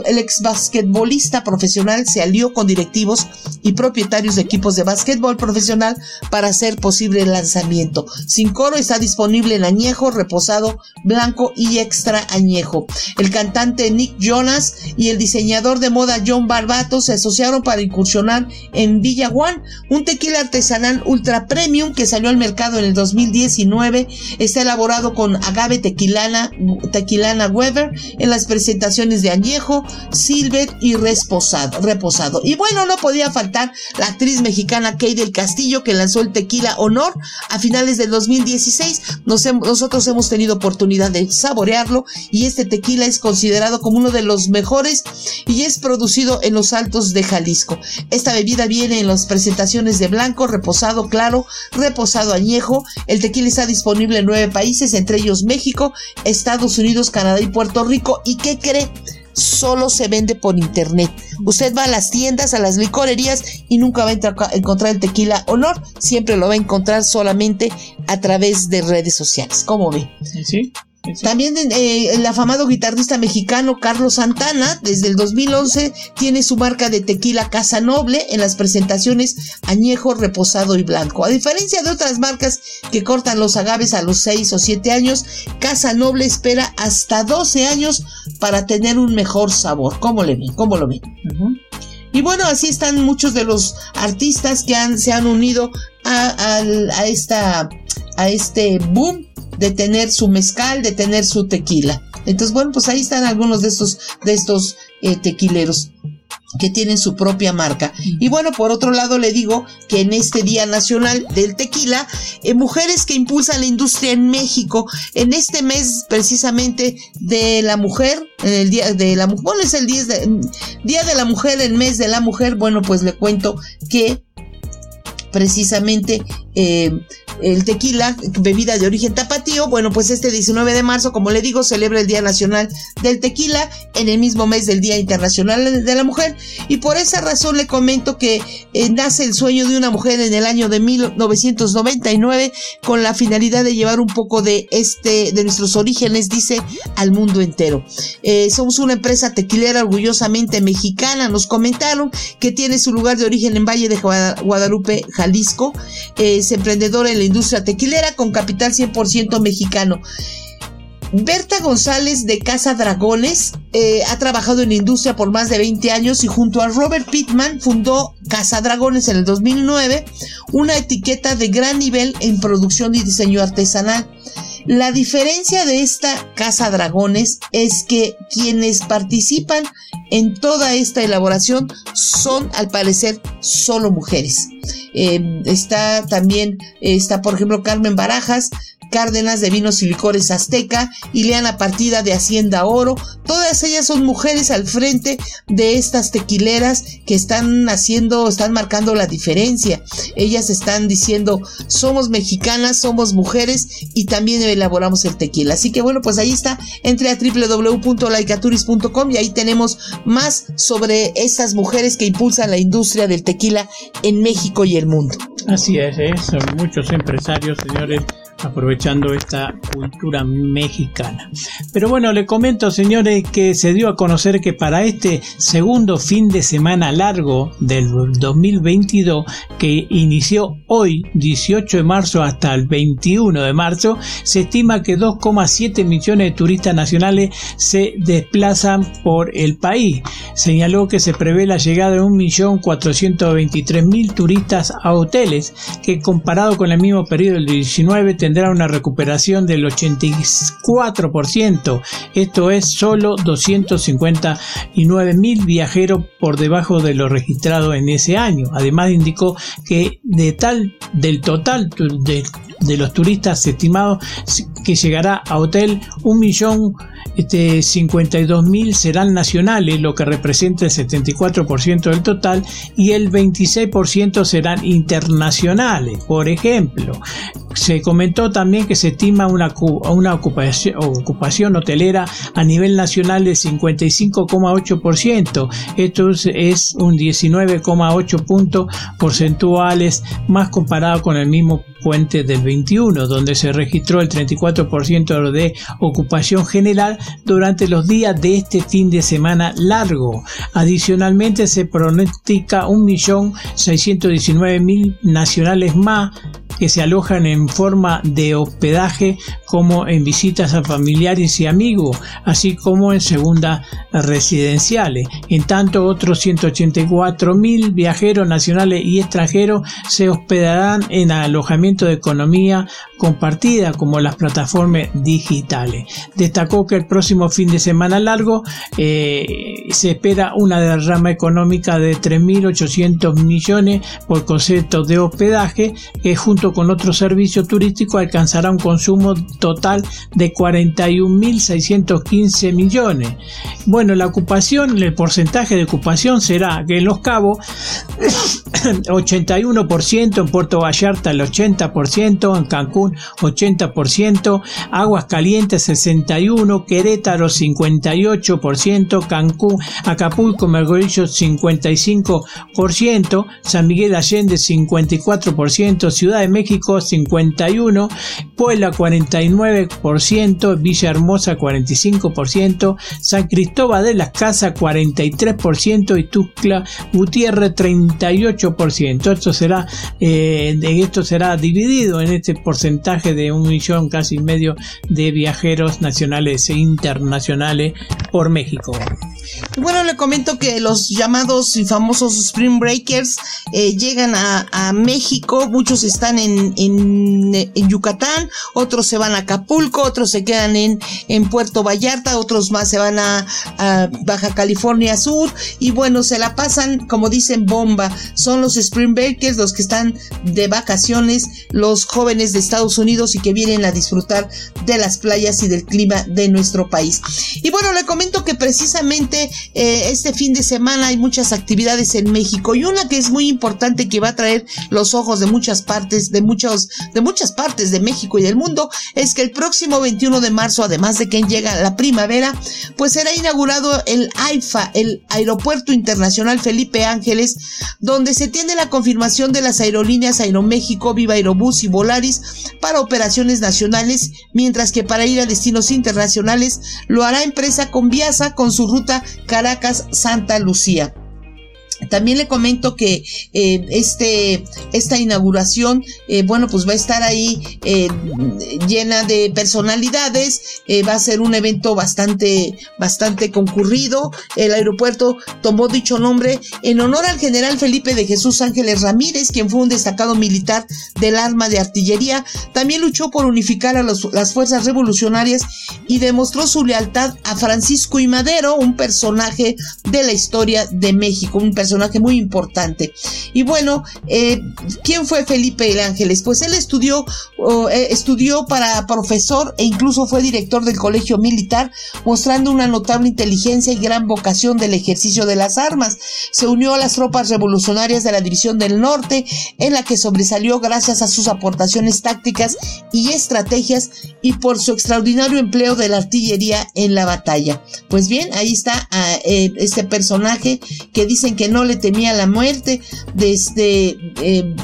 el ex basquetbolista profesional se alió con directivos y propietarios de equipos de básquetbol profesional para hacer posible el lanzamiento. Sin coro está disponible en añejo, reposado, blanco y extra añejo. El cantante Nick Jonas y el diseñador de moda John Barbato se asociaron para incursionar en Villa One, un tequila artesanal ultra premium que salió al mercado en el 2019. Está elaborado con agave tequilana, tequilana Weber en las presentaciones de añejo, silver y reposado, reposado. Y bueno, no podía faltar la actriz mexicana Kay del Castillo que lanzó el tequila Honor a finales del 2016. nosotros hemos tenido oportunidad de saborearlo y este tequila es considerado como uno de los mejores y es producido en los altos de Jalisco. Esta bebida viene en las presentaciones de blanco, reposado claro, reposado añejo. El tequila está disponible en nueve países, entre ellos México, Estados Unidos, Canadá y Puerto Rico. ¿Y qué cree? Solo se vende por internet. Usted va a las tiendas, a las licorerías y nunca va a encontrar el tequila Honor. Siempre lo va a encontrar solamente a través de redes sociales. ¿Cómo ve? Sí. También eh, el afamado guitarrista mexicano Carlos Santana, desde el 2011, tiene su marca de tequila Casa Noble en las presentaciones añejo, reposado y blanco. A diferencia de otras marcas que cortan los agaves a los 6 o 7 años, Casa Noble espera hasta 12 años para tener un mejor sabor. ¿Cómo le ven? ¿Cómo lo ven? Y bueno, así están muchos de los artistas que han, se han unido a, a, esta, a este boom de tener su mezcal, de tener su tequila. Entonces, bueno, pues ahí están algunos de estos, de estos eh, tequileros que tienen su propia marca. Y bueno, por otro lado le digo que en este Día Nacional del Tequila, eh, mujeres que impulsan la industria en México, en este mes precisamente de la mujer, en el día de la mujer, bueno, es el día de, día de la mujer, el mes de la mujer, bueno, pues le cuento que precisamente eh, el tequila, bebida de origen tapatío. Bueno, pues este 19 de marzo, como le digo, celebra el Día Nacional del Tequila en el mismo mes del Día Internacional de la Mujer. Y por esa razón le comento que eh, nace el sueño de una mujer en el año de 1999 con la finalidad de llevar un poco de este, de nuestros orígenes, dice, al mundo entero. Eh, somos una empresa tequilera orgullosamente mexicana. Nos comentaron que tiene su lugar de origen en Valle de Guadalupe, Jalisco. Es emprendedora en la industria tequilera con capital 100% mexicano. Berta González de Casa Dragones eh, ha trabajado en la industria por más de 20 años y junto a Robert Pittman fundó Casa Dragones en el 2009, una etiqueta de gran nivel en producción y diseño artesanal. La diferencia de esta Casa Dragones es que quienes participan en toda esta elaboración son al parecer solo mujeres. eh, está también, está por ejemplo Carmen Barajas, Cárdenas de Vinos y Licores Azteca, Ileana Partida de Hacienda Oro, todas ellas son mujeres al frente de estas tequileras que están haciendo, están marcando la diferencia. Ellas están diciendo, somos mexicanas, somos mujeres y también elaboramos el tequila. Así que bueno, pues ahí está, entre a www.laicaturis.com y ahí tenemos más sobre estas mujeres que impulsan la industria del tequila en México y el mundo. Así es, ¿eh? son muchos empresarios, señores, aprovechando esta cultura mexicana. Pero bueno, le comento, señores, que se dio a conocer que para este segundo fin de semana largo del 2022, que inició hoy, 18 de marzo, hasta el 21 de marzo, se estima que 2,7 millones de turistas nacionales se desplazan por el país. Señaló que se prevé la llegada de 1.423.000 turistas a hoteles, que comparado con el mismo periodo del 19 tendrá una recuperación del 84%. Esto es solo 259 mil viajeros por debajo de lo registrado en ese año. Además indicó que de tal del total de, de los turistas estimados que llegará a hotel un millón este, 52.000 serán nacionales, lo que representa el 74% del total, y el 26% serán internacionales. Por ejemplo, se comentó también que se estima una, una ocupación, ocupación, hotelera a nivel nacional de 55,8%. Esto es un 19,8 puntos porcentuales más comparado con el mismo puente del 21, donde se registró el 34% de ocupación general durante los días de este fin de semana largo. Adicionalmente se pronostica 1.619.000 nacionales más que se alojan en forma de hospedaje como en visitas a familiares y amigos, así como en segundas residenciales. En tanto, otros 184 mil viajeros nacionales y extranjeros se hospedarán en alojamiento de economía compartida como las plataformas digitales. Destacó que el próximo fin de semana largo eh, se espera una derrama económica de 3.800 millones por concepto de hospedaje que junto con otros servicios turísticos alcanzará un consumo total de 41.615 millones. Bueno, la ocupación, el porcentaje de ocupación será que en Los Cabos 81%, en Puerto Vallarta el 80%, en Cancún 80%, Aguas Calientes 61%, Querétaro 58%, Cancún, Acapulco, Mergorillo 55%, San Miguel Allende 54%, Ciudad de México 51%, Puebla 49%, Villahermosa 45%, San Cristóbal de las Casas 43% y Tuxtla Gutiérrez 38%. Esto será, eh, esto será dividido en este porcentaje de un millón casi medio de viajeros nacionales e internacionales por México. Bueno, le comento que los llamados y famosos Spring Breakers eh, llegan a, México, muchos están en, en, Yucatán, otros se van a Acapulco, otros se quedan en, en Puerto Vallarta, otros más se van a, a, Baja California Sur. Y bueno, se la pasan como dicen bomba, son los Spring Breakers los que están de vacaciones, los jóvenes de Estados Unidos y que vienen a disfrutar de las playas y del clima de nuestro país. Y bueno, le comento que precisamente eh, este fin de semana hay muchas actividades en México y una que es muy importante que va a traer los ojos de muchas partes, de muchos, de muchas partes de México y del mundo, es que el próximo 21 de marzo, además de que llega la primavera, pues será inaugurado el AIFA, el Aeropuerto Internacional Felipe Ángeles, donde se tiene la confirmación de las aerolíneas Aeroméxico, Viva Aerobús y Volaris para operaciones nacionales, mientras que para ir a destinos internacionales lo hará empresa Conviasa con su ruta Caracas-Santa Lucía. También le comento que eh, este, esta inauguración, eh, bueno, pues va a estar ahí eh, llena de personalidades, va a ser un evento bastante, bastante concurrido. El aeropuerto tomó dicho nombre en honor al general Felipe de Jesús Ángeles Ramírez, quien fue un destacado militar del arma de artillería. También luchó por unificar a las fuerzas revolucionarias y demostró su lealtad a Francisco y Madero, un personaje de la historia de México, un personaje muy importante. Y bueno, eh, ¿quién fue Felipe el Ángeles? Pues él estudió, eh, estudió para profesor e incluso fue director del colegio militar, mostrando una notable inteligencia y gran vocación del ejercicio de las armas. Se unió a las tropas revolucionarias de la División del Norte, en la que sobresalió gracias a sus aportaciones tácticas y estrategias y por su extraordinario empleo de la artillería en la batalla. Pues bien, ahí está ah, eh, este personaje que dicen que no le temía la muerte. Desde eh,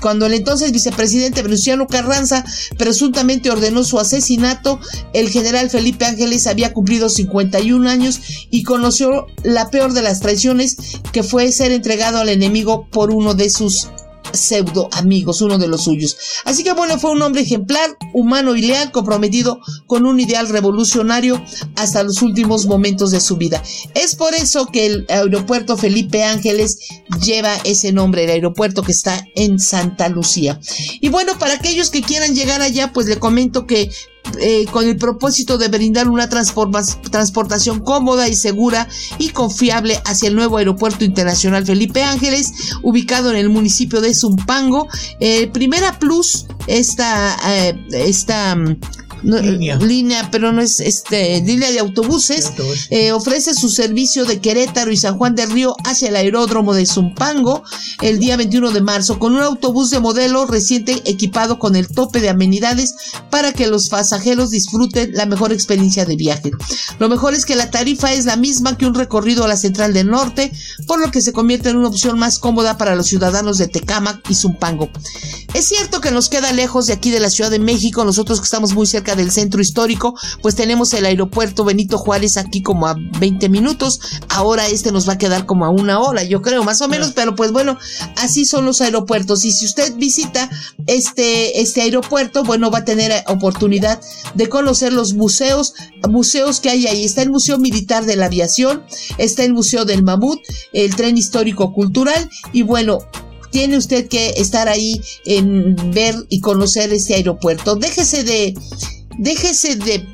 cuando el entonces vicepresidente Venustiano Carranza presuntamente ordenó su asesinato, el general Felipe Ángeles había cumplido 51 años y conoció la peor de las traiciones que fue ser entregado al enemigo por uno de sus pseudo amigos, uno de los suyos. Así que bueno, fue un hombre ejemplar, humano y leal, comprometido con un ideal revolucionario hasta los últimos momentos de su vida. Es por eso que el aeropuerto Felipe Ángeles lleva ese nombre, el aeropuerto que está en Santa Lucía. Y bueno, para aquellos que quieran llegar allá, pues le comento que eh, con el propósito de brindar una transportación cómoda y segura y confiable hacia el nuevo aeropuerto internacional Felipe Ángeles, ubicado en el municipio de Zumpango. Eh, Primera Plus, esta, eh, esta línea. pero no es este línea de autobuses, eh, ofrece su servicio de Querétaro y San Juan del Río hacia el aeródromo de Zumpango el día 21 de marzo con un autobús de modelo reciente equipado con el tope de amenidades para que los pasajeros disfruten la mejor experiencia de viaje. Lo mejor es que la tarifa es la misma que un recorrido a la Central del Norte, por lo que se convierte en una opción más cómoda para los ciudadanos de Tecámac y Zumpango. Es cierto que nos queda lejos de aquí de la Ciudad de México, nosotros que estamos muy cerca del centro histórico, pues tenemos el aeropuerto Benito Juárez aquí como a 20 minutos. Ahora este nos va a quedar como a una hora, yo creo, más o menos, pero pues bueno, así son los aeropuertos. Y si usted visita este, este aeropuerto, bueno, va a tener oportunidad de conocer los museos, museos que hay ahí. Está el Museo Militar de la Aviación, está el Museo del Mamut, el Tren Histórico Cultural y bueno, tiene usted que estar ahí en ver y conocer este aeropuerto. Déjese de déjese de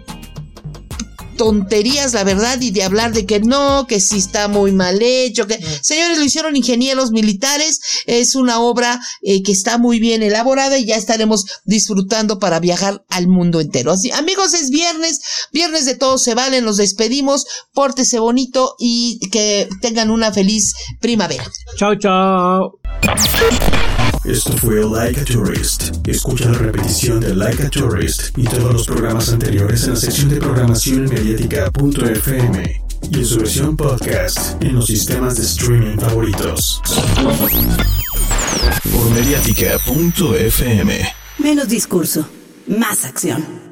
tonterías, la verdad, y de hablar de que no, que sí está muy mal hecho, que señores lo hicieron ingenieros militares, es una obra eh, que está muy bien elaborada y ya estaremos disfrutando para viajar al mundo entero. Así, amigos, es viernes, viernes de todos se valen, nos despedimos, pórtese bonito y que tengan una feliz primavera. Chao, chao. Esto fue Like a Tourist. Escucha la repetición de Like a Tourist y todos los programas anteriores en la sección de programación mediática.fm y en su versión podcast en los sistemas de streaming favoritos. Por mediática.fm. Menos discurso, más acción.